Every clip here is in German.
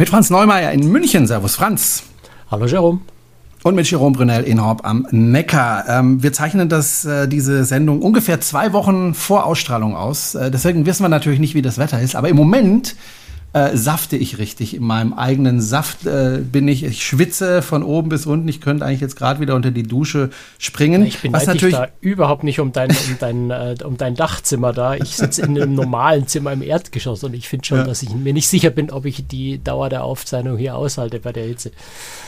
Mit Franz Neumeier in München. Servus, Franz. Hallo, Jerome. Und mit Jerome Brunel in Horb am Neckar. Ähm, wir zeichnen das, äh, diese Sendung ungefähr zwei Wochen vor Ausstrahlung aus. Äh, deswegen wissen wir natürlich nicht, wie das Wetter ist. Aber im Moment äh, safte ich richtig. In meinem eigenen Saft äh, bin ich. Ich schwitze von oben bis unten. Ich könnte eigentlich jetzt gerade wieder unter die Dusche springen. Ich bin natürlich da überhaupt nicht um dein, um dein, äh, um dein Dachzimmer da. Ich sitze in einem normalen Zimmer im Erdgeschoss und ich finde schon, ja. dass ich mir nicht sicher bin, ob ich die Dauer der Aufzeichnung hier aushalte bei der Hitze.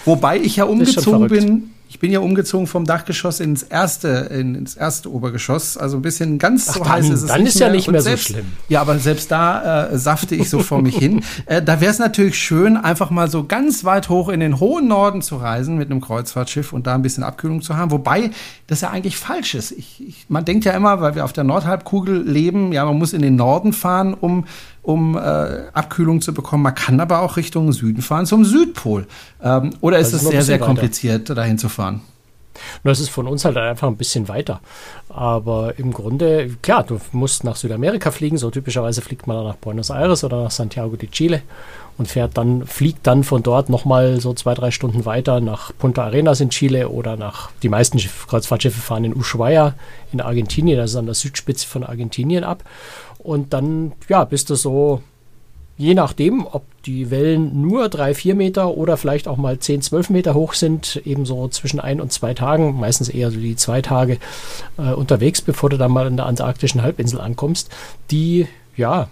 Wobei ich ja umgezogen bin ich bin ja umgezogen vom Dachgeschoss ins erste, ins erste Obergeschoss. Also ein bisschen ganz Ach, so dann, heiß ist es. Dann ist ja nicht mehr selbst, so schlimm. Ja, aber selbst da äh, safte ich so vor mich hin. Äh, da wäre es natürlich schön, einfach mal so ganz weit hoch in den hohen Norden zu reisen mit einem Kreuzfahrtschiff und da ein bisschen Abkühlung zu haben. Wobei das ja eigentlich falsch ist. Ich, ich, man denkt ja immer, weil wir auf der Nordhalbkugel leben, ja, man muss in den Norden fahren, um um äh, Abkühlung zu bekommen. Man kann aber auch Richtung Süden fahren, zum Südpol. Ähm, oder ist es sehr, sehr kompliziert, weiter. dahin zu fahren? Nur es ist von uns halt einfach ein bisschen weiter. Aber im Grunde, klar, du musst nach Südamerika fliegen. So typischerweise fliegt man dann nach Buenos Aires oder nach Santiago de Chile und fährt dann, fliegt dann von dort nochmal so zwei, drei Stunden weiter nach Punta Arenas in Chile oder nach, die meisten Kreuzfahrtschiffe fahren in Ushuaia in Argentinien, das ist an der Südspitze von Argentinien ab. Und dann, ja, bist du so, je nachdem, ob die Wellen nur drei, vier Meter oder vielleicht auch mal zehn, zwölf Meter hoch sind, eben so zwischen ein und zwei Tagen, meistens eher so die zwei Tage äh, unterwegs, bevor du dann mal an der antarktischen Halbinsel ankommst, die, ja,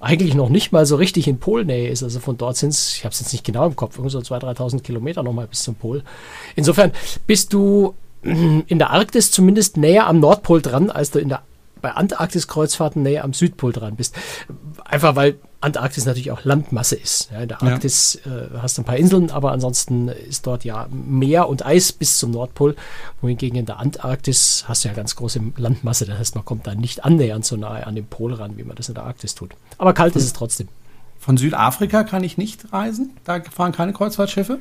eigentlich noch nicht mal so richtig in Polnähe ist. Also von dort sind es, ich habe es jetzt nicht genau im Kopf, so 2.000, 3.000 Kilometer nochmal bis zum Pol. Insofern bist du in der Arktis zumindest näher am Nordpol dran, als du in der bei Antarktis-Kreuzfahrten näher am Südpol dran bist. Einfach weil Antarktis natürlich auch Landmasse ist. Ja, in der Arktis ja. äh, hast du ein paar Inseln, aber ansonsten ist dort ja Meer und Eis bis zum Nordpol. Wohingegen in der Antarktis hast du ja ganz große Landmasse. Das heißt, man kommt da nicht annähernd so nahe an den Pol ran, wie man das in der Arktis tut. Aber kalt ist es trotzdem. Von Südafrika kann ich nicht reisen? Da fahren keine Kreuzfahrtschiffe?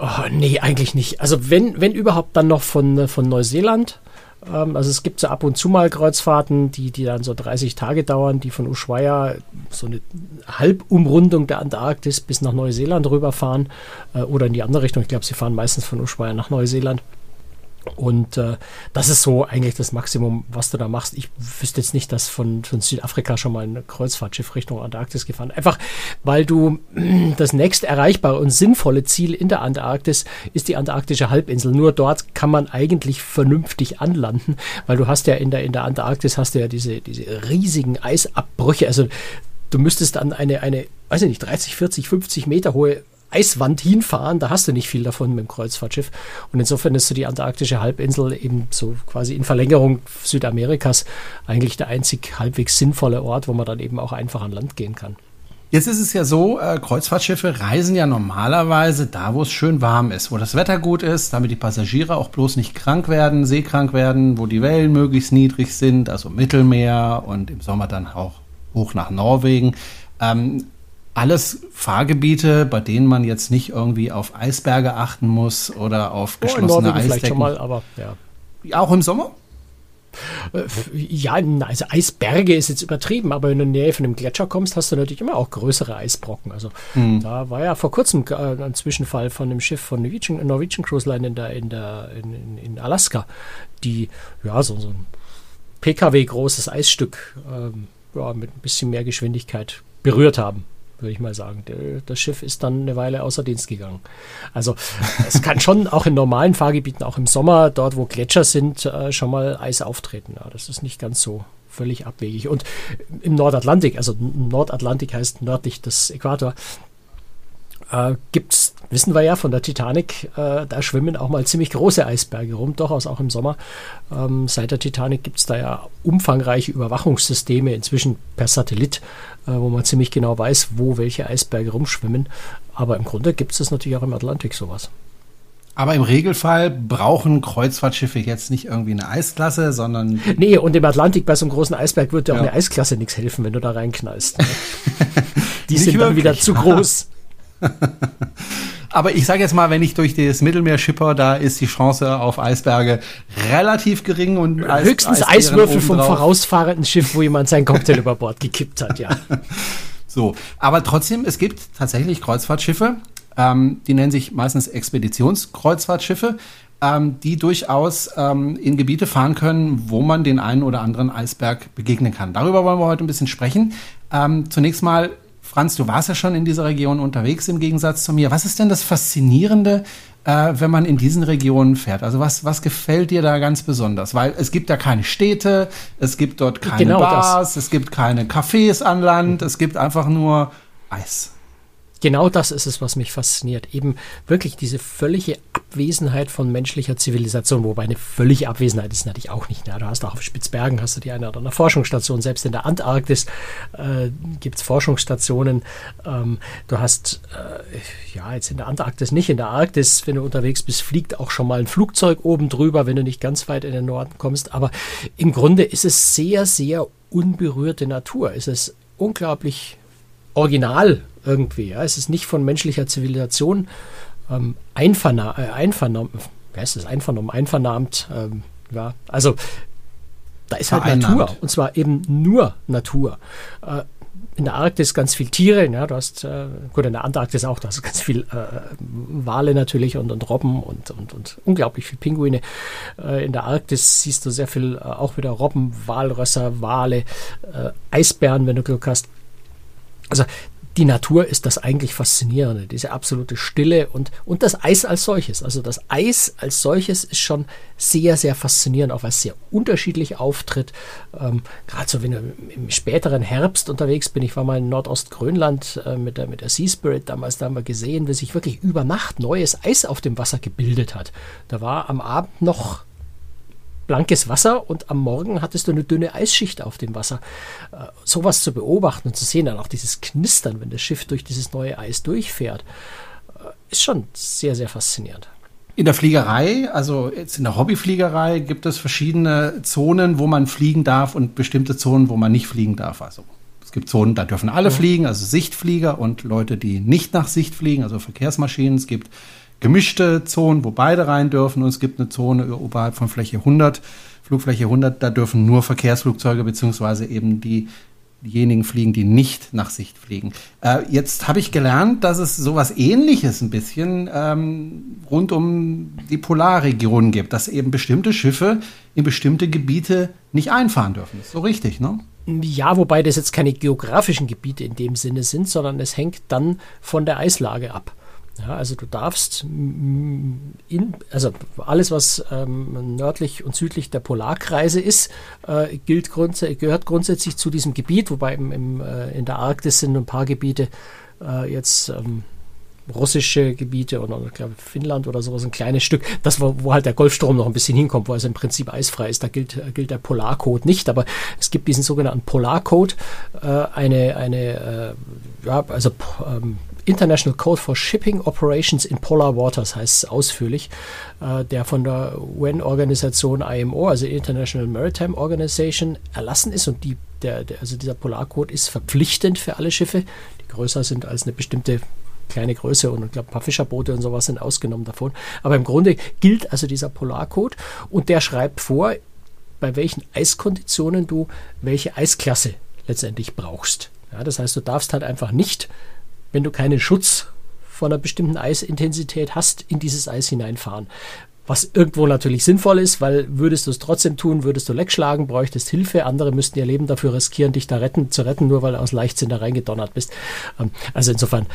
Oh, nee, eigentlich nicht. Also wenn, wenn überhaupt dann noch von, von Neuseeland. Ähm, also es gibt so ab und zu mal Kreuzfahrten, die, die dann so 30 Tage dauern, die von Ushuaia so eine Halbumrundung der Antarktis bis nach Neuseeland rüberfahren äh, oder in die andere Richtung. Ich glaube, sie fahren meistens von Ushuaia nach Neuseeland. Und äh, das ist so eigentlich das Maximum, was du da machst. Ich wüsste jetzt nicht, dass von, von Südafrika schon mal ein Kreuzfahrtschiff Richtung Antarktis gefahren. Einfach, weil du das nächst erreichbare und sinnvolle Ziel in der Antarktis ist die antarktische Halbinsel. Nur dort kann man eigentlich vernünftig anlanden, weil du hast ja in der, in der Antarktis hast du ja diese, diese riesigen Eisabbrüche. Also du müsstest dann eine, eine, weiß ich nicht, 30, 40, 50 Meter hohe Eiswand hinfahren, da hast du nicht viel davon mit dem Kreuzfahrtschiff. Und insofern ist so die antarktische Halbinsel eben so quasi in Verlängerung Südamerikas eigentlich der einzig halbwegs sinnvolle Ort, wo man dann eben auch einfach an Land gehen kann. Jetzt ist es ja so, äh, Kreuzfahrtschiffe reisen ja normalerweise da, wo es schön warm ist, wo das Wetter gut ist, damit die Passagiere auch bloß nicht krank werden, seekrank werden, wo die Wellen möglichst niedrig sind, also Mittelmeer und im Sommer dann auch hoch nach Norwegen. Ähm, alles Fahrgebiete, bei denen man jetzt nicht irgendwie auf Eisberge achten muss oder auf geschlossene oh, in Eisdecken. vielleicht schon mal, aber ja. Auch im Sommer? Äh, ja, also Eisberge ist jetzt übertrieben, aber wenn du in der Nähe von einem Gletscher kommst, hast du natürlich immer auch größere Eisbrocken. Also mhm. da war ja vor kurzem äh, ein Zwischenfall von einem Schiff von Norwegian, Norwegian Cruise Line in, der, in, der, in, in Alaska, die ja so, so ein PKW großes Eisstück ähm, ja, mit ein bisschen mehr Geschwindigkeit berührt haben würde ich mal sagen. das Schiff ist dann eine Weile außer Dienst gegangen. Also es kann schon auch in normalen Fahrgebieten, auch im Sommer, dort wo Gletscher sind, äh, schon mal Eis auftreten. Ja, das ist nicht ganz so völlig abwegig. Und im Nordatlantik, also Nordatlantik heißt nördlich des Äquator, äh, gibt's, wissen wir ja von der Titanic, äh, da schwimmen auch mal ziemlich große Eisberge rum, durchaus auch im Sommer. Ähm, seit der Titanic gibt es da ja umfangreiche Überwachungssysteme, inzwischen per Satellit, äh, wo man ziemlich genau weiß, wo welche Eisberge rumschwimmen. Aber im Grunde gibt es das natürlich auch im Atlantik sowas. Aber im Regelfall brauchen Kreuzfahrtschiffe jetzt nicht irgendwie eine Eisklasse, sondern. Nee, und im Atlantik bei so einem großen Eisberg wird dir ja. auch eine Eisklasse nichts helfen, wenn du da reinknallst. Die sind dann wieder zu groß. Aber ich sage jetzt mal, wenn ich durch das Mittelmeer schipper, da ist die Chance auf Eisberge relativ gering und Eis, höchstens Eiswürfel vom vorausfahrenden Schiff, wo jemand seinen Cocktail über Bord gekippt hat, ja. So, aber trotzdem, es gibt tatsächlich Kreuzfahrtschiffe, ähm, die nennen sich meistens Expeditionskreuzfahrtschiffe, ähm, die durchaus ähm, in Gebiete fahren können, wo man den einen oder anderen Eisberg begegnen kann. Darüber wollen wir heute ein bisschen sprechen. Ähm, zunächst mal, Franz, du warst ja schon in dieser Region unterwegs im Gegensatz zu mir. Was ist denn das Faszinierende, äh, wenn man in diesen Regionen fährt? Also was, was gefällt dir da ganz besonders? Weil es gibt ja keine Städte, es gibt dort keine genau Bars, das. es gibt keine Cafés an Land, es gibt einfach nur Eis genau das ist es, was mich fasziniert. Eben wirklich diese völlige Abwesenheit von menschlicher Zivilisation, wobei eine völlige Abwesenheit ist natürlich auch nicht. Ja, du hast auch auf Spitzbergen hast du die eine oder andere Forschungsstation, selbst in der Antarktis äh, gibt es Forschungsstationen. Ähm, du hast, äh, ja, jetzt in der Antarktis nicht, in der Arktis, wenn du unterwegs bist, fliegt auch schon mal ein Flugzeug oben drüber, wenn du nicht ganz weit in den Norden kommst. Aber im Grunde ist es sehr, sehr unberührte Natur. Es ist unglaublich original irgendwie. Ja. Es ist nicht von menschlicher Zivilisation ähm, einverna äh, einvernommen, wie heißt das, einvernommen, einvernahmt. Ähm, ja. Also da ist halt Natur und zwar eben nur Natur. Äh, in der Arktis ganz viel Tiere, ja, du hast, äh, gut, in der Antarktis auch, du hast ganz viel äh, Wale natürlich und, und Robben und, und, und unglaublich viel Pinguine. Äh, in der Arktis siehst du sehr viel äh, auch wieder Robben, Walrösser, Wale, äh, Eisbären, wenn du Glück hast. Also die Natur ist das eigentlich Faszinierende, diese absolute Stille und, und das Eis als solches. Also das Eis als solches ist schon sehr, sehr faszinierend, auch weil es sehr unterschiedlich auftritt. Ähm, Gerade so, wenn du im späteren Herbst unterwegs bin, ich war mal in Nordostgrönland äh, mit, der, mit der Sea Spirit damals, da haben wir gesehen, wie sich wirklich über Nacht neues Eis auf dem Wasser gebildet hat. Da war am Abend noch blankes Wasser und am Morgen hattest du eine dünne Eisschicht auf dem Wasser. Äh, sowas zu beobachten und zu sehen, dann auch dieses Knistern, wenn das Schiff durch dieses neue Eis durchfährt, äh, ist schon sehr, sehr faszinierend. In der Fliegerei, also jetzt in der Hobbyfliegerei, gibt es verschiedene Zonen, wo man fliegen darf und bestimmte Zonen, wo man nicht fliegen darf. Also es gibt Zonen, da dürfen alle mhm. fliegen, also Sichtflieger und Leute, die nicht nach Sicht fliegen, also Verkehrsmaschinen. Es gibt gemischte Zonen, wo beide rein dürfen und es gibt eine Zone oberhalb von Fläche 100, Flugfläche 100, da dürfen nur Verkehrsflugzeuge beziehungsweise eben die diejenigen fliegen, die nicht nach Sicht fliegen. Äh, jetzt habe ich gelernt, dass es sowas ähnliches ein bisschen ähm, rund um die Polarregion gibt, dass eben bestimmte Schiffe in bestimmte Gebiete nicht einfahren dürfen. Ist so richtig, ne? Ja, wobei das jetzt keine geografischen Gebiete in dem Sinne sind, sondern es hängt dann von der Eislage ab. Ja, also du darfst in, also alles, was ähm, nördlich und südlich der Polarkreise ist, äh, gilt grunds gehört grundsätzlich zu diesem Gebiet, wobei im, im, äh, in der Arktis sind ein paar Gebiete äh, jetzt ähm, russische Gebiete oder Finnland oder sowas, ein kleines Stück, das wo, wo halt der Golfstrom noch ein bisschen hinkommt, wo es im Prinzip eisfrei ist, da gilt, gilt der Polarcode nicht, aber es gibt diesen sogenannten Polarcode, äh, eine, eine äh, ja, also ähm, International Code for Shipping Operations in Polar Waters heißt es ausführlich, äh, der von der UN-Organisation IMO, also International Maritime Organization, erlassen ist und die, der, der, also dieser Polarcode ist verpflichtend für alle Schiffe, die größer sind als eine bestimmte kleine Größe und ich glaube ein paar Fischerboote und sowas sind ausgenommen davon. Aber im Grunde gilt also dieser Polarcode und der schreibt vor, bei welchen Eiskonditionen du welche Eisklasse letztendlich brauchst. Ja, das heißt, du darfst halt einfach nicht wenn du keinen Schutz von einer bestimmten Eisintensität hast, in dieses Eis hineinfahren. Was irgendwo natürlich sinnvoll ist, weil würdest du es trotzdem tun, würdest du leckschlagen, bräuchtest Hilfe, andere müssten ihr Leben dafür riskieren, dich da retten, zu retten, nur weil du aus Leichtsinn da reingedonnert bist. Ähm, also insofern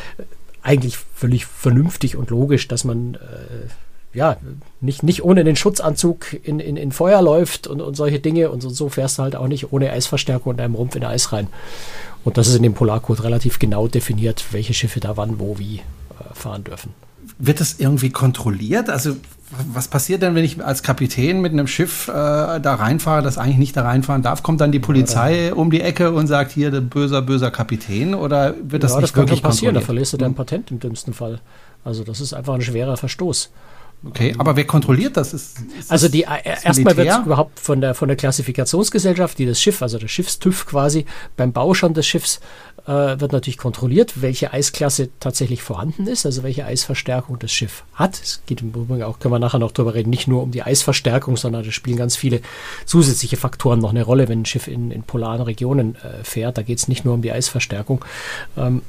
eigentlich völlig vernünftig und logisch, dass man äh, ja, nicht, nicht ohne den Schutzanzug in, in, in Feuer läuft und, und solche Dinge. Und so, so fährst du halt auch nicht ohne Eisverstärkung und einem Rumpf in Eis rein. Und das ist in dem Polarcode relativ genau definiert, welche Schiffe da wann, wo, wie äh, fahren dürfen. Wird das irgendwie kontrolliert? Also was passiert denn, wenn ich als Kapitän mit einem Schiff äh, da reinfahre, das eigentlich nicht da reinfahren darf? Kommt dann die Polizei ja, um die Ecke und sagt, hier, der böser, böser Kapitän? Oder wird das ja, nicht das wirklich passieren? Da verlierst du dein hm. Patent im dümmsten Fall. Also das ist einfach ein schwerer Verstoß. Okay, aber wer kontrolliert das? Ist, ist also die äh, erstmal wird überhaupt von der von der Klassifikationsgesellschaft, die das Schiff, also der Schiffstüv quasi beim Bau schon des Schiffs äh, wird natürlich kontrolliert, welche Eisklasse tatsächlich vorhanden ist, also welche Eisverstärkung das Schiff hat. Es geht im Übrigen auch, können wir nachher noch drüber reden, nicht nur um die Eisverstärkung, sondern da spielen ganz viele zusätzliche Faktoren noch eine Rolle, wenn ein Schiff in, in polaren Regionen äh, fährt. Da geht es nicht nur um die Eisverstärkung. Ähm,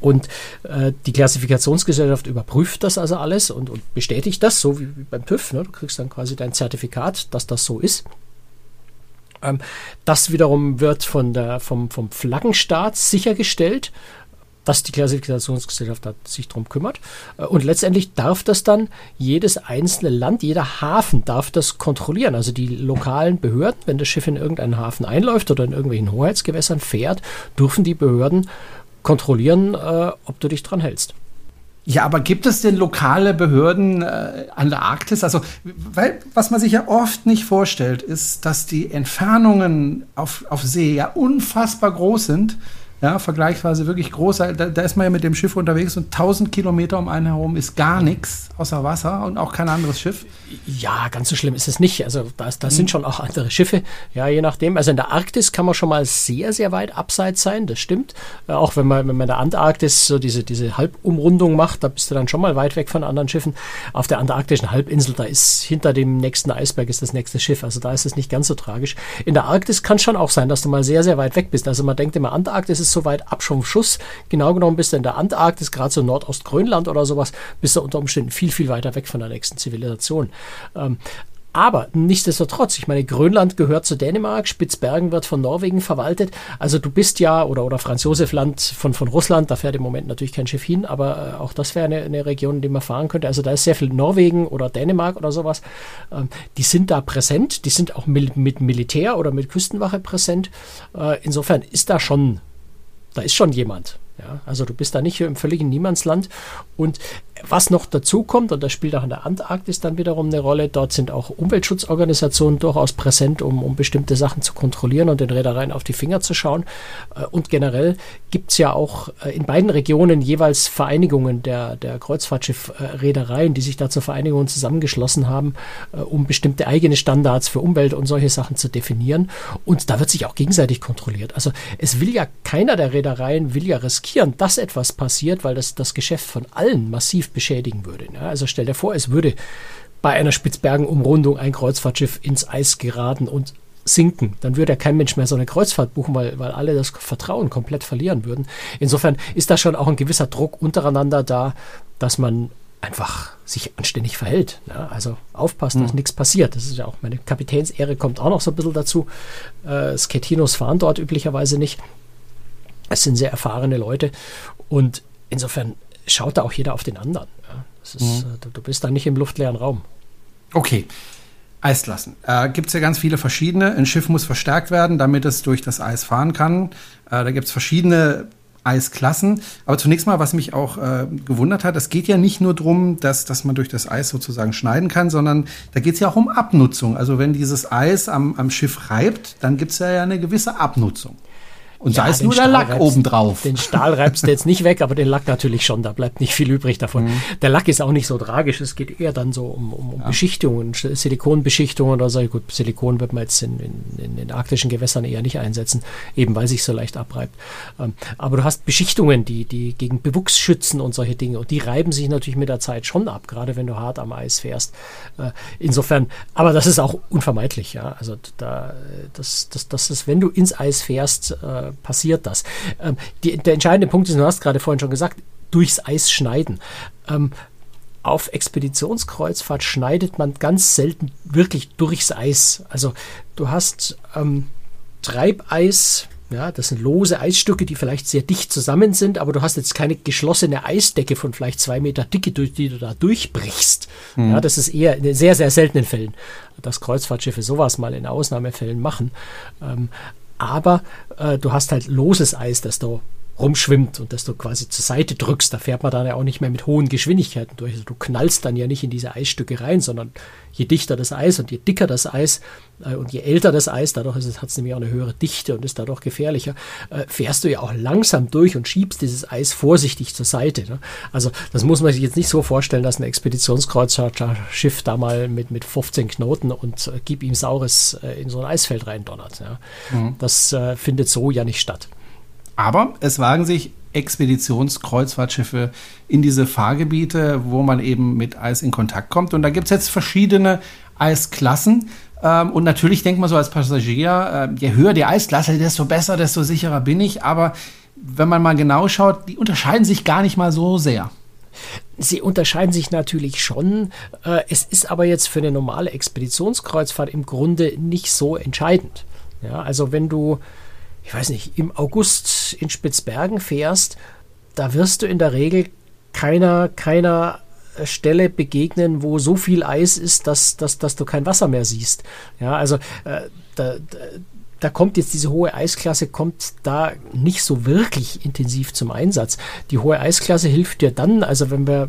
und äh, die Klassifikationsgesellschaft überprüft das also alles und, und bestätigt das, so wie, beim TÜV. Ne? Du kriegst dann quasi dein Zertifikat, dass das so ist. Ähm, das wiederum wird von der, vom, vom Flaggenstaat sichergestellt dass die Klassifikationsgesellschaft sich darum kümmert. Äh, und letztendlich darf das dann jedes einzelne Land, jeder Hafen darf das kontrollieren. Also die lokalen Behörden, wenn das Schiff in irgendeinen Hafen einläuft oder in irgendwelchen Hoheitsgewässern fährt, dürfen die Behörden kontrollieren, äh, ob du dich dran hältst. Ja, aber gibt es denn lokale Behörden äh, an der Arktis? Also, weil, was man sich ja oft nicht vorstellt, ist, dass die Entfernungen auf, auf See ja unfassbar groß sind ja, vergleichsweise wirklich groß. Da, da, ist man ja mit dem Schiff unterwegs und 1000 Kilometer um einen herum ist gar nichts außer Wasser und auch kein anderes Schiff. Ja, ganz so schlimm ist es nicht. Also das mhm. sind schon auch andere Schiffe, ja, je nachdem. Also in der Arktis kann man schon mal sehr, sehr weit abseits sein, das stimmt. Äh, auch wenn man, wenn man in der Antarktis so diese, diese Halbumrundung macht, da bist du dann schon mal weit weg von anderen Schiffen. Auf der antarktischen Halbinsel, da ist hinter dem nächsten Eisberg ist das nächste Schiff. Also da ist es nicht ganz so tragisch. In der Arktis kann schon auch sein, dass du mal sehr, sehr weit weg bist. Also man denkt immer, Antarktis ist so weit ab vom Schuss. Genau genommen bist du in der Antarktis, gerade so Nordostgrönland oder sowas, bist du unter Umständen viel, viel weiter weg von der nächsten Zivilisation. Ähm, aber nichtsdestotrotz, ich meine, Grönland gehört zu Dänemark, Spitzbergen wird von Norwegen verwaltet. Also du bist ja, oder, oder Franz Josef Land von, von Russland, da fährt im Moment natürlich kein Schiff hin, aber äh, auch das wäre eine, eine Region, in die man fahren könnte. Also da ist sehr viel Norwegen oder Dänemark oder sowas. Ähm, die sind da präsent, die sind auch mit, mit Militär oder mit Küstenwache präsent. Äh, insofern ist da schon da ist schon jemand. Ja, also du bist da nicht im völligen Niemandsland. Und was noch dazu kommt, und das spielt auch in der Antarktis dann wiederum eine Rolle, dort sind auch Umweltschutzorganisationen durchaus präsent, um, um bestimmte Sachen zu kontrollieren und den Reedereien auf die Finger zu schauen. Äh, und generell gibt es ja auch äh, in beiden Regionen jeweils Vereinigungen der, der Kreuzfahrtschiff-Reedereien, die sich da zur Vereinigung zusammengeschlossen haben, äh, um bestimmte eigene Standards für Umwelt und solche Sachen zu definieren. Und da wird sich auch gegenseitig kontrolliert. Also es will ja keiner der Reedereien will ja riskieren, dass etwas passiert, weil das das Geschäft von allen massiv beschädigen würde. Ne? Also stell dir vor, es würde bei einer Spitzbergenumrundung ein Kreuzfahrtschiff ins Eis geraten und sinken, dann würde ja kein Mensch mehr so eine Kreuzfahrt buchen, weil, weil alle das Vertrauen komplett verlieren würden. Insofern ist da schon auch ein gewisser Druck untereinander da, dass man einfach sich anständig verhält. Ja, also aufpassen, dass mhm. nichts passiert. Das ist ja auch meine Kapitänsehre kommt auch noch so ein bisschen dazu. Äh, Sketinos fahren dort üblicherweise nicht. Es sind sehr erfahrene Leute und insofern schaut da auch jeder auf den anderen. Ja. Ist, mhm. du, du, bist da nicht im luftleeren Raum. Okay. Eis lassen. Äh, gibt es ja ganz viele verschiedene. Ein Schiff muss verstärkt werden, damit es durch das Eis fahren kann. Äh, da gibt es verschiedene Eisklassen. Aber zunächst mal, was mich auch äh, gewundert hat, es geht ja nicht nur darum, dass, dass man durch das Eis sozusagen schneiden kann, sondern da geht es ja auch um Abnutzung. Also wenn dieses Eis am, am Schiff reibt, dann gibt es ja eine gewisse Abnutzung. Und ja, da ist nur der Lack obendrauf. Den Stahl reibst du jetzt nicht weg, aber den Lack natürlich schon. Da bleibt nicht viel übrig davon. Mhm. Der Lack ist auch nicht so tragisch. Es geht eher dann so um, um, um ja. Beschichtungen, Silikonbeschichtungen oder so. Gut, Silikon wird man jetzt in, in, in, den arktischen Gewässern eher nicht einsetzen, eben weil sich so leicht abreibt. Ähm, aber du hast Beschichtungen, die, die gegen Bewuchs schützen und solche Dinge. Und die reiben sich natürlich mit der Zeit schon ab, gerade wenn du hart am Eis fährst. Äh, insofern, aber das ist auch unvermeidlich. Ja? Also da, das, das, das ist, wenn du ins Eis fährst, äh, passiert das. Ähm, die, der entscheidende Punkt ist, du hast gerade vorhin schon gesagt, durchs Eis schneiden. Ähm, auf Expeditionskreuzfahrt schneidet man ganz selten wirklich durchs Eis. Also du hast ähm, Treibeis, ja, das sind lose Eisstücke, die vielleicht sehr dicht zusammen sind, aber du hast jetzt keine geschlossene Eisdecke von vielleicht zwei Meter Dicke, durch die du da durchbrichst. Mhm. Ja, das ist eher in sehr, sehr seltenen Fällen, dass Kreuzfahrtschiffe sowas mal in Ausnahmefällen machen. Ähm, aber äh, du hast halt loses Eis, das du rumschwimmt und das du quasi zur Seite drückst. Da fährt man dann ja auch nicht mehr mit hohen Geschwindigkeiten durch. Also du knallst dann ja nicht in diese Eisstücke rein, sondern je dichter das Eis und je dicker das Eis äh, und je älter das Eis, dadurch hat es nämlich auch eine höhere Dichte und ist dadurch gefährlicher, äh, fährst du ja auch langsam durch und schiebst dieses Eis vorsichtig zur Seite. Ne? Also das muss man sich jetzt nicht so vorstellen, dass ein Expeditionskreuzfahrtschiff da mal mit, mit 15 Knoten und äh, gib ihm Saures äh, in so ein Eisfeld reindonnert. Ja? Mhm. Das äh, findet so ja nicht statt. Aber es wagen sich Expeditionskreuzfahrtschiffe in diese Fahrgebiete, wo man eben mit Eis in Kontakt kommt. Und da gibt es jetzt verschiedene Eisklassen. Ähm, und natürlich denkt man so als Passagier, äh, je höher die Eisklasse, desto besser, desto sicherer bin ich. Aber wenn man mal genau schaut, die unterscheiden sich gar nicht mal so sehr. Sie unterscheiden sich natürlich schon. Äh, es ist aber jetzt für eine normale Expeditionskreuzfahrt im Grunde nicht so entscheidend. Ja, also wenn du ich weiß nicht, im August in Spitzbergen fährst, da wirst du in der Regel keiner, keiner Stelle begegnen, wo so viel Eis ist, dass, dass, dass du kein Wasser mehr siehst. Ja, also äh, da, da, da kommt jetzt diese hohe Eisklasse, kommt da nicht so wirklich intensiv zum Einsatz. Die hohe Eisklasse hilft dir dann, also wenn wir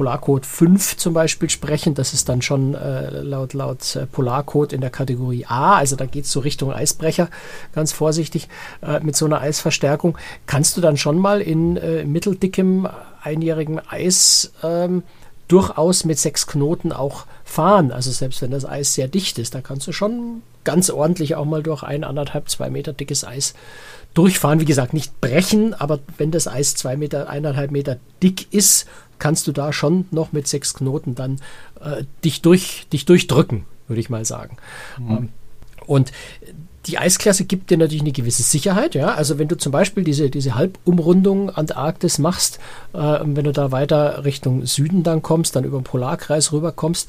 Polarcode 5 zum Beispiel sprechen, das ist dann schon äh, laut, laut äh, Polarcode in der Kategorie A, also da geht es so Richtung Eisbrecher, ganz vorsichtig, äh, mit so einer Eisverstärkung, kannst du dann schon mal in äh, mitteldickem einjährigem Eis ähm, durchaus mit sechs Knoten auch fahren. Also selbst wenn das Eis sehr dicht ist, da kannst du schon ganz ordentlich auch mal durch ein, anderthalb, zwei Meter dickes Eis durchfahren. Wie gesagt, nicht brechen, aber wenn das Eis zwei Meter, eineinhalb Meter dick ist kannst du da schon noch mit sechs Knoten dann äh, dich, durch, dich durchdrücken, würde ich mal sagen. Mhm. Ähm, und die Eisklasse gibt dir natürlich eine gewisse Sicherheit, ja. Also wenn du zum Beispiel diese, diese Halbumrundung Antarktis machst, äh, wenn du da weiter Richtung Süden dann kommst, dann über den Polarkreis rüberkommst,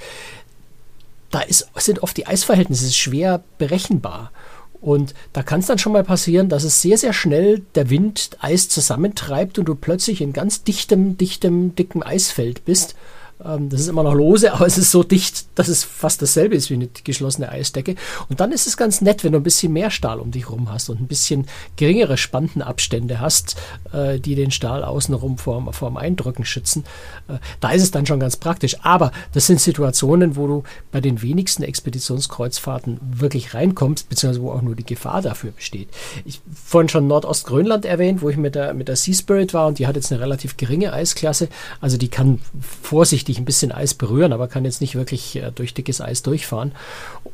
da ist, sind oft die Eisverhältnisse schwer berechenbar. Und da kann es dann schon mal passieren, dass es sehr, sehr schnell der Wind Eis zusammentreibt und du plötzlich in ganz dichtem, dichtem, dickem Eisfeld bist. Ähm, das ist immer noch lose, aber es ist so dicht, dass es fast dasselbe ist wie eine geschlossene Eisdecke. Und dann ist es ganz nett, wenn du ein bisschen mehr Stahl um dich rum hast und ein bisschen geringere Spantenabstände hast, äh, die den Stahl außenrum vorm, vorm Eindrücken schützen. Äh, da ist es dann schon ganz praktisch. Aber das sind Situationen, wo du bei den wenigsten Expeditionskreuzfahrten wirklich reinkommst, beziehungsweise wo auch nur die Gefahr dafür besteht. Ich vorhin schon Nordostgrönland erwähnt, wo ich mit der, mit der Sea Spirit war und die hat jetzt eine relativ geringe Eisklasse. Also die kann vorsichtig vorsichtig ein bisschen Eis berühren, aber kann jetzt nicht wirklich äh, durch dickes Eis durchfahren.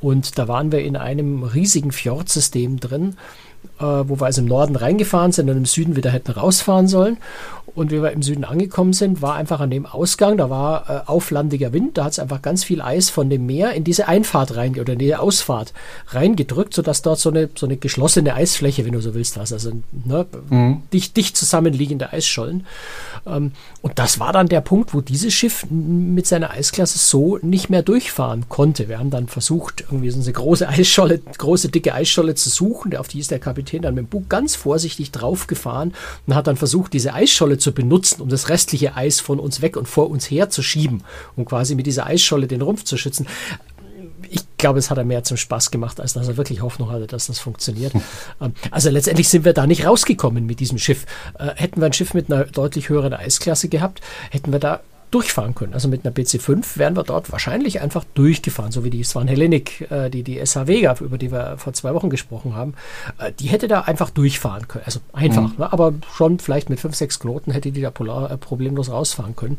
Und da waren wir in einem riesigen Fjordsystem drin, äh, wo wir also im Norden reingefahren sind und im Süden wieder hätten rausfahren sollen. Und wie wir im Süden angekommen sind, war einfach an dem Ausgang, da war äh, auflandiger Wind, da hat es einfach ganz viel Eis von dem Meer in diese Einfahrt rein oder in die Ausfahrt reingedrückt, sodass dort so eine, so eine geschlossene Eisfläche, wenn du so willst, hast. Also ne, mhm. dicht, dicht zusammenliegende Eisschollen. Ähm, und das war dann der Punkt, wo dieses Schiff mit seiner Eisklasse so nicht mehr durchfahren konnte. Wir haben dann versucht, irgendwie so eine große Eisscholle, große dicke Eisscholle zu suchen. Auf die ist der Kapitän dann mit dem Bug ganz vorsichtig draufgefahren und hat dann versucht, diese Eisscholle zu benutzen, um das restliche Eis von uns weg und vor uns her zu schieben, um quasi mit dieser Eisscholle den Rumpf zu schützen. Ich glaube, es hat er mehr zum Spaß gemacht, als dass er wirklich Hoffnung hatte, dass das funktioniert. Ähm, also letztendlich sind wir da nicht rausgekommen mit diesem Schiff. Äh, hätten wir ein Schiff mit einer deutlich höheren Eisklasse gehabt, hätten wir da durchfahren können. Also mit einer BC5 wären wir dort wahrscheinlich einfach durchgefahren, so wie die Swan Hellenic, äh, die, die SH Vega, über die wir vor zwei Wochen gesprochen haben, äh, die hätte da einfach durchfahren können. Also einfach, mhm. ne? aber schon vielleicht mit fünf, sechs Knoten hätte die da polar, äh, problemlos rausfahren können.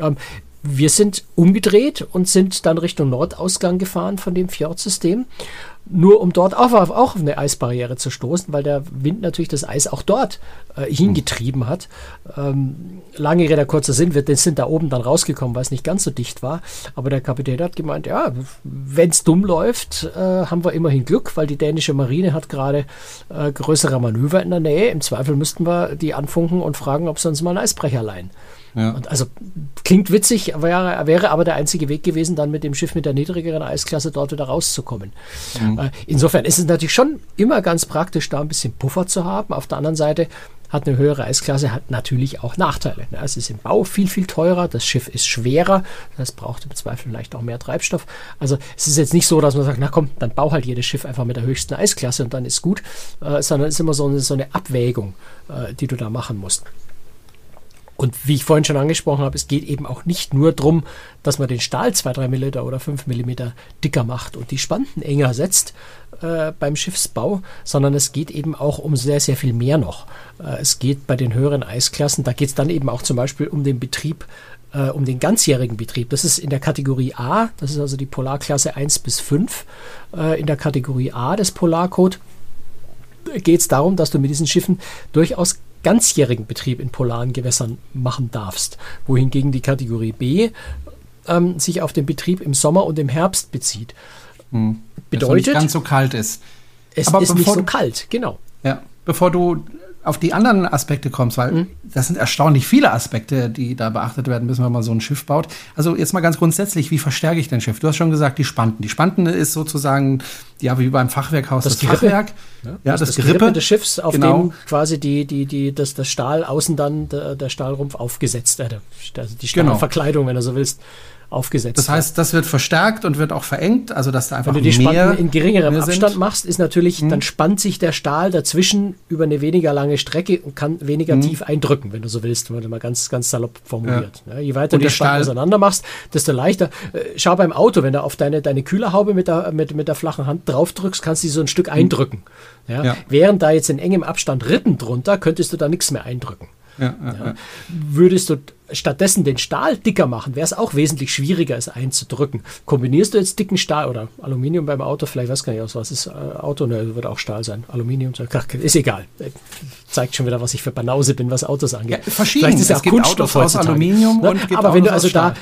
Ähm, wir sind umgedreht und sind dann Richtung Nordausgang gefahren von dem Fjordsystem nur um dort auch auf, auch auf eine Eisbarriere zu stoßen, weil der Wind natürlich das Eis auch dort äh, hingetrieben hat. Ähm, lange Rede, kurzer Sinn, wir sind da oben dann rausgekommen, weil es nicht ganz so dicht war. Aber der Kapitän hat gemeint, ja, wenn es dumm läuft, äh, haben wir immerhin Glück, weil die dänische Marine hat gerade äh, größere Manöver in der Nähe. Im Zweifel müssten wir die anfunken und fragen, ob sie uns mal einen Eisbrecher leihen. Ja. Und also klingt witzig, wäre, wäre aber der einzige Weg gewesen, dann mit dem Schiff mit der niedrigeren Eisklasse dort wieder rauszukommen. Mhm. Äh, insofern ist es natürlich schon immer ganz praktisch, da ein bisschen Puffer zu haben. Auf der anderen Seite hat eine höhere Eisklasse, hat natürlich auch Nachteile. Ne? Es ist im Bau viel, viel teurer, das Schiff ist schwerer, das braucht im Zweifel vielleicht auch mehr Treibstoff. Also es ist jetzt nicht so, dass man sagt, na komm, dann bau halt jedes Schiff einfach mit der höchsten Eisklasse und dann ist gut, äh, sondern es ist immer so eine, so eine Abwägung, äh, die du da machen musst. Und wie ich vorhin schon angesprochen habe, es geht eben auch nicht nur darum, dass man den Stahl 2, 3 mm oder 5 mm dicker macht und die Spanten enger setzt äh, beim Schiffsbau, sondern es geht eben auch um sehr, sehr viel mehr noch. Äh, es geht bei den höheren Eisklassen, da geht es dann eben auch zum Beispiel um den Betrieb äh, um den ganzjährigen Betrieb. Das ist in der Kategorie A, das ist also die Polarklasse 1 bis 5. Äh, in der Kategorie A des Polarcode geht es darum, dass du mit diesen Schiffen durchaus ganzjährigen Betrieb in polaren Gewässern machen darfst, wohingegen die Kategorie B ähm, sich auf den Betrieb im Sommer und im Herbst bezieht. Hm. Bedeutet, dass es nicht ganz so kalt ist. Es Aber ist nicht so kalt, genau. Ja, bevor du auf die anderen Aspekte kommst, weil mhm. das sind erstaunlich viele Aspekte, die da beachtet werden müssen, wenn man so ein Schiff baut. Also jetzt mal ganz grundsätzlich, wie verstärke ich dein Schiff? Du hast schon gesagt, die Spanten. Die Spanten ist sozusagen, ja, wie beim Fachwerkhaus das, das Fachwerk. Ja, ja das, das Gerippe. Gerippe des Schiffs, auf genau. dem quasi die, die, die, das, das Stahl außen dann, der, der Stahlrumpf aufgesetzt, äh, die genau. Stahlverkleidung, genau. wenn du so willst, aufgesetzt. Das heißt, das wird verstärkt und wird auch verengt, also dass da einfach Wenn du die Spanten in geringerem Abstand machst, ist natürlich, mhm. dann spannt sich der Stahl dazwischen über eine weniger lange Strecke und kann weniger mhm. tief eindrücken, wenn du so willst, wenn du mal ganz, ganz salopp formuliert. Ja. Ja, je weiter und du die Spanten auseinander machst, desto leichter. Äh, schau beim Auto, wenn du auf deine, deine Kühlerhaube mit der, mit, mit der flachen Hand drauf drückst, kannst du sie so ein Stück mhm. eindrücken. Ja? Während da jetzt in engem Abstand Rippen drunter, könntest du da nichts mehr eindrücken. Ja, ja, Würdest du stattdessen den Stahl dicker machen, wäre es auch wesentlich schwieriger, es einzudrücken. Kombinierst du jetzt dicken Stahl oder Aluminium beim Auto, vielleicht weiß gar nicht aus, was ist äh, Auto, ne, wird auch Stahl sein. Aluminium, ist egal. Zeigt schon wieder, was ich für Banause bin, was Autos angeht. Ja, verschieden. Vielleicht ist es ja auch Kunststoff aus Aluminium ne? Aber wenn du also da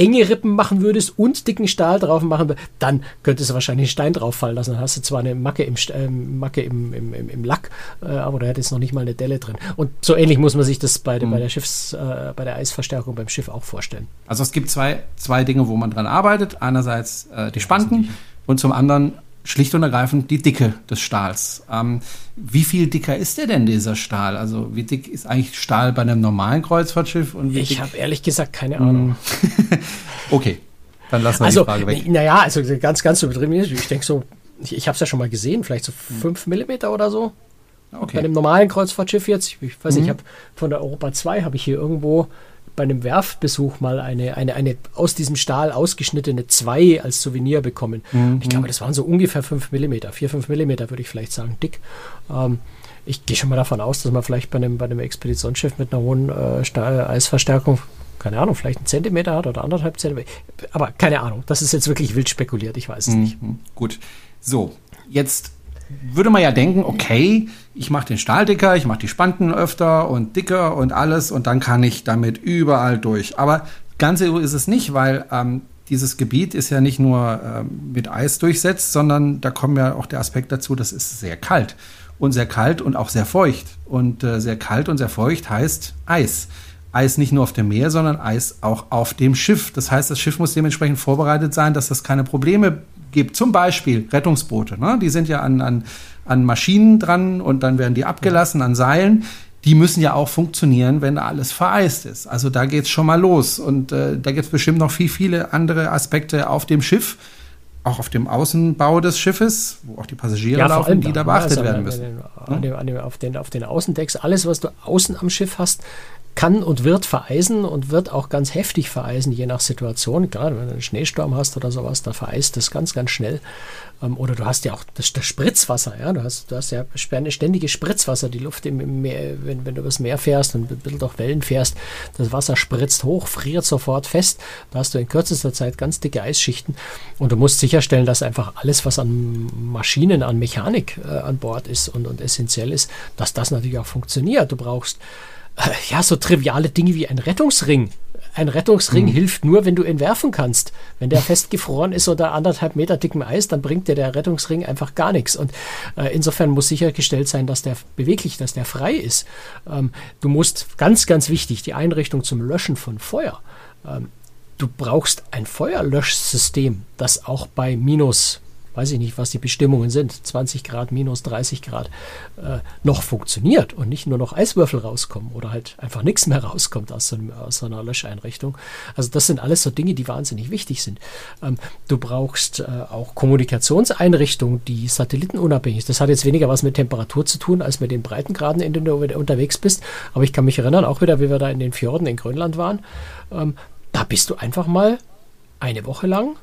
enge Rippen machen würdest und dicken Stahl drauf machen würdest, dann könntest du wahrscheinlich einen Stein drauf fallen lassen. Dann hast du zwar eine Macke im, äh, Macke im, im, im, im Lack, äh, aber da hättest noch nicht mal eine Delle drin. Und so ähnlich muss man sich das bei, mhm. bei der Schiffs, äh, bei der Eisverstärkung beim Schiff auch vorstellen. Also es gibt zwei, zwei Dinge, wo man dran arbeitet. Einerseits äh, die Spanten und zum anderen schlicht und ergreifend die Dicke des Stahls. Ähm, wie viel dicker ist der denn, dieser Stahl? Also wie dick ist eigentlich Stahl bei einem normalen Kreuzfahrtschiff? Und ich habe ehrlich gesagt keine Ahnung. okay, dann lassen wir also, die Frage weg. Naja, also ganz, ganz übertrieben. Ich denke so, ich, ich habe es ja schon mal gesehen, vielleicht so 5 hm. mm oder so. Okay. Bei einem normalen Kreuzfahrtschiff jetzt, ich weiß nicht, mhm. ich habe von der Europa 2 habe ich hier irgendwo bei einem Werftbesuch mal eine, eine, eine aus diesem Stahl ausgeschnittene 2 als Souvenir bekommen. Mhm. Ich glaube, das waren so ungefähr 5 mm, 4, 5 mm würde ich vielleicht sagen, dick. Ähm, ich gehe schon mal davon aus, dass man vielleicht bei einem, bei einem Expeditionsschiff mit einer hohen äh, Eisverstärkung, keine Ahnung, vielleicht einen Zentimeter hat oder anderthalb Zentimeter. Aber keine Ahnung, das ist jetzt wirklich wild spekuliert, ich weiß es mhm. nicht. Gut. So, jetzt würde man ja denken, okay, ich mache den Stahl dicker, ich mache die Spanten öfter und dicker und alles und dann kann ich damit überall durch. Aber ganz so ist es nicht, weil ähm, dieses Gebiet ist ja nicht nur ähm, mit Eis durchsetzt, sondern da kommt ja auch der Aspekt dazu, das ist sehr kalt. Und sehr kalt und auch sehr feucht. Und äh, sehr kalt und sehr feucht heißt Eis. Eis nicht nur auf dem Meer, sondern Eis auch auf dem Schiff. Das heißt, das Schiff muss dementsprechend vorbereitet sein, dass das keine Probleme gibt. Zum Beispiel Rettungsboote. Ne? Die sind ja an, an, an Maschinen dran und dann werden die abgelassen an Seilen. Die müssen ja auch funktionieren, wenn da alles vereist ist. Also da geht's schon mal los. Und äh, da gibt's bestimmt noch viel, viele andere Aspekte auf dem Schiff auch auf dem Außenbau des Schiffes, wo auch die Passagiere ja, laufen, die da beachtet also werden müssen. Den, an den, auf, den, auf den Außendecks, alles, was du außen am Schiff hast, kann und wird vereisen und wird auch ganz heftig vereisen, je nach Situation. Gerade wenn du einen Schneesturm hast oder sowas, da vereist das ganz, ganz schnell. Ähm, oder du hast ja auch das, das, Spritzwasser, ja. Du hast, du hast ja ständige Spritzwasser, die Luft im Meer, wenn, wenn du übers Meer fährst und ein bisschen durch Wellen fährst, das Wasser spritzt hoch, friert sofort fest. Da hast du in kürzester Zeit ganz dicke Eisschichten. Und du musst sicherstellen, dass einfach alles, was an Maschinen, an Mechanik äh, an Bord ist und, und essentiell ist, dass das natürlich auch funktioniert. Du brauchst ja, so triviale Dinge wie ein Rettungsring. Ein Rettungsring mhm. hilft nur, wenn du ihn werfen kannst. Wenn der festgefroren ist unter anderthalb Meter dickem Eis, dann bringt dir der Rettungsring einfach gar nichts. Und äh, insofern muss sichergestellt sein, dass der beweglich, dass der frei ist. Ähm, du musst, ganz, ganz wichtig, die Einrichtung zum Löschen von Feuer. Ähm, du brauchst ein Feuerlöschsystem, das auch bei minus weiß ich nicht, was die Bestimmungen sind, 20 Grad, minus 30 Grad, äh, noch funktioniert und nicht nur noch Eiswürfel rauskommen oder halt einfach nichts mehr rauskommt aus so, einem, aus so einer Löscheinrichtung. Also das sind alles so Dinge, die wahnsinnig wichtig sind. Ähm, du brauchst äh, auch Kommunikationseinrichtungen, die satellitenunabhängig sind. Das hat jetzt weniger was mit Temperatur zu tun, als mit den Breitengraden, in denen du unterwegs bist. Aber ich kann mich erinnern, auch wieder, wie wir da in den Fjorden in Grönland waren, ähm, da bist du einfach mal eine Woche lang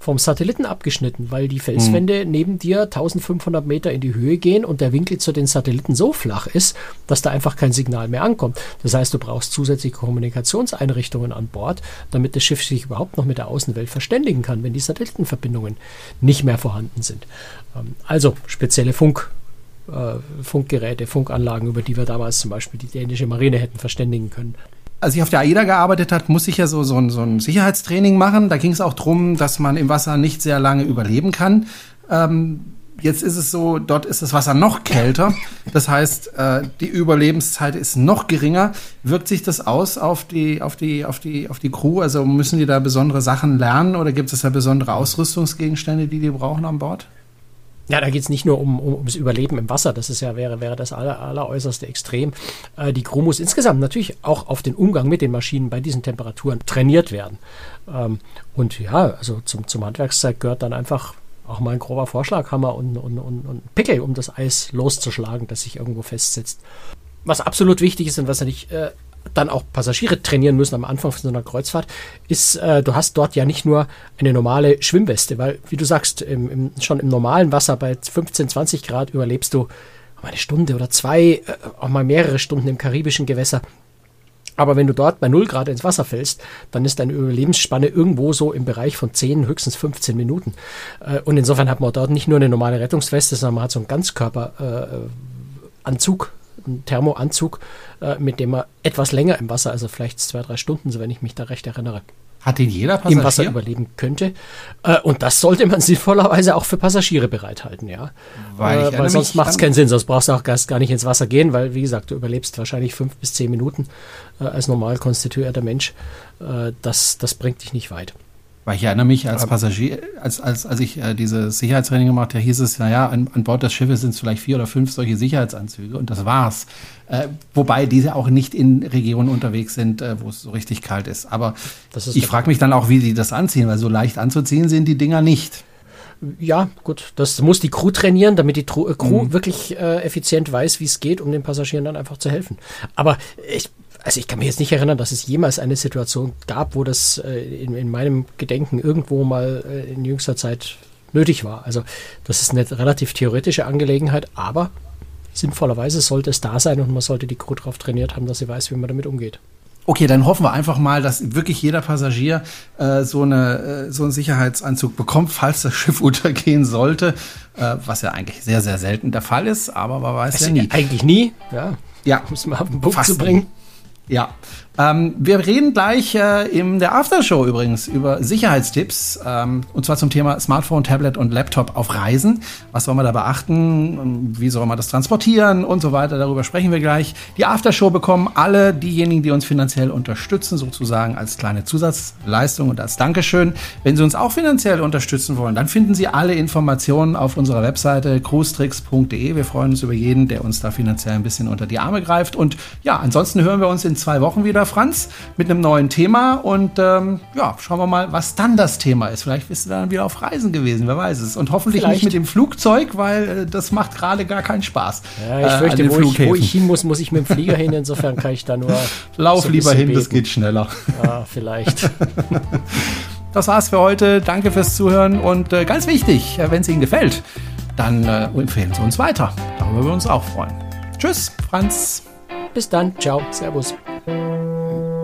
vom Satelliten abgeschnitten, weil die Felswände mhm. neben dir 1500 Meter in die Höhe gehen und der Winkel zu den Satelliten so flach ist, dass da einfach kein Signal mehr ankommt. Das heißt, du brauchst zusätzliche Kommunikationseinrichtungen an Bord, damit das Schiff sich überhaupt noch mit der Außenwelt verständigen kann, wenn die Satellitenverbindungen nicht mehr vorhanden sind. Ähm, also spezielle Funk, äh, Funkgeräte, Funkanlagen, über die wir damals zum Beispiel die dänische Marine hätten verständigen können als ich auf der AIDA gearbeitet hat, muss ich ja so, so, ein, so ein Sicherheitstraining machen. Da ging es auch drum, dass man im Wasser nicht sehr lange überleben kann. Ähm, jetzt ist es so, dort ist das Wasser noch kälter. Das heißt, äh, die Überlebenszeit ist noch geringer. Wirkt sich das aus auf die, auf die, auf die, auf die Crew? Also müssen die da besondere Sachen lernen oder gibt es da besondere Ausrüstungsgegenstände, die die brauchen an Bord? Ja, da geht es nicht nur um, um, ums Überleben im Wasser, das ist ja, wäre, wäre das aller, alleräußerste Extrem. Äh, die Crew muss insgesamt natürlich auch auf den Umgang mit den Maschinen bei diesen Temperaturen trainiert werden. Ähm, und ja, also zum, zum Handwerkszeug gehört dann einfach auch mal ein grober Vorschlaghammer und, und, und, und Pickel, um das Eis loszuschlagen, das sich irgendwo festsetzt. Was absolut wichtig ist und was natürlich äh, dann auch Passagiere trainieren müssen am Anfang von so einer Kreuzfahrt, ist, äh, du hast dort ja nicht nur eine normale Schwimmweste, weil, wie du sagst, im, im, schon im normalen Wasser bei 15, 20 Grad überlebst du eine Stunde oder zwei, äh, auch mal mehrere Stunden im karibischen Gewässer. Aber wenn du dort bei 0 Grad ins Wasser fällst, dann ist deine Überlebensspanne irgendwo so im Bereich von 10, höchstens 15 Minuten. Äh, und insofern hat man dort nicht nur eine normale Rettungsweste, sondern man hat so einen Ganzkörperanzug, einen Thermoanzug, äh, mit dem er etwas länger im Wasser, also vielleicht zwei, drei Stunden, so wenn ich mich da recht erinnere, hat den jeder Passagier? Im Wasser überleben könnte. Äh, und das sollte man sinnvollerweise auch für Passagiere bereithalten, ja. Weil, äh, weil sonst macht es keinen Sinn, sonst brauchst du auch gar nicht ins Wasser gehen, weil, wie gesagt, du überlebst wahrscheinlich fünf bis zehn Minuten äh, als normal konstituierter Mensch. Das, das bringt dich nicht weit. Weil ich erinnere mich als Passagier, als, als, als ich äh, diese Sicherheitstraining gemacht habe, hieß es, naja, an, an Bord des Schiffes sind es vielleicht vier oder fünf solche Sicherheitsanzüge und das war's. Äh, wobei diese auch nicht in Regionen unterwegs sind, äh, wo es so richtig kalt ist. Aber ist ich frage mich dann auch, wie die das anziehen, weil so leicht anzuziehen sind die Dinger nicht. Ja, gut, das muss die Crew trainieren, damit die Crew, mhm. wirklich äh, effizient weiß, wie es geht, um den Passagieren dann einfach zu helfen. Aber ich also ich kann mich jetzt nicht erinnern, dass es jemals eine Situation gab, wo das äh, in, in, meinem Gedenken irgendwo mal äh, in jüngster Zeit nötig war. Also das ist eine relativ theoretische Angelegenheit, aber sinnvollerweise sollte es da sein und man sollte die Crew darauf trainiert haben, dass sie weiß, wie man damit umgeht. Okay, dann hoffen wir einfach mal, dass wirklich jeder Passagier äh, so, eine, äh, so einen Sicherheitsanzug bekommt, falls das Schiff untergehen sollte, äh, was ja eigentlich sehr, sehr selten der Fall ist, aber man weiß das ja nie. Eigentlich nie, ja. Ja, um es mal auf den Punkt zu bringen. Ja, ähm, wir reden gleich äh, in der Aftershow übrigens über Sicherheitstipps ähm, und zwar zum Thema Smartphone, Tablet und Laptop auf Reisen. Was soll man da beachten? Wie soll man das transportieren und so weiter? Darüber sprechen wir gleich. Die Aftershow bekommen alle diejenigen, die uns finanziell unterstützen, sozusagen als kleine Zusatzleistung und als Dankeschön. Wenn Sie uns auch finanziell unterstützen wollen, dann finden Sie alle Informationen auf unserer Webseite cruestricks.de. Wir freuen uns über jeden, der uns da finanziell ein bisschen unter die Arme greift. Und ja, ansonsten hören wir uns in zwei Wochen wieder Franz, mit einem neuen Thema. Und ähm, ja, schauen wir mal, was dann das Thema ist. Vielleicht bist du dann wieder auf Reisen gewesen, wer weiß es. Und hoffentlich Vielleicht. nicht mit dem Flugzeug, weil äh, das macht gerade gar keinen Spaß. Ja, ich äh, fürchte, äh, wo, ich, wo, ich, hin muss, muss ich mit dem Flieger hin. Insofern kann ich da nur. Lauf so lieber hin, beten. das geht schneller. Ja, vielleicht. das war's für heute. Danke fürs Zuhören und äh, ganz wichtig, äh, wenn es Ihnen gefällt, dann äh, empfehlen Sie uns weiter. Darüber würden wir uns auch freuen. Tschüss, Franz. Bis dann. Ciao. Servus. Mm.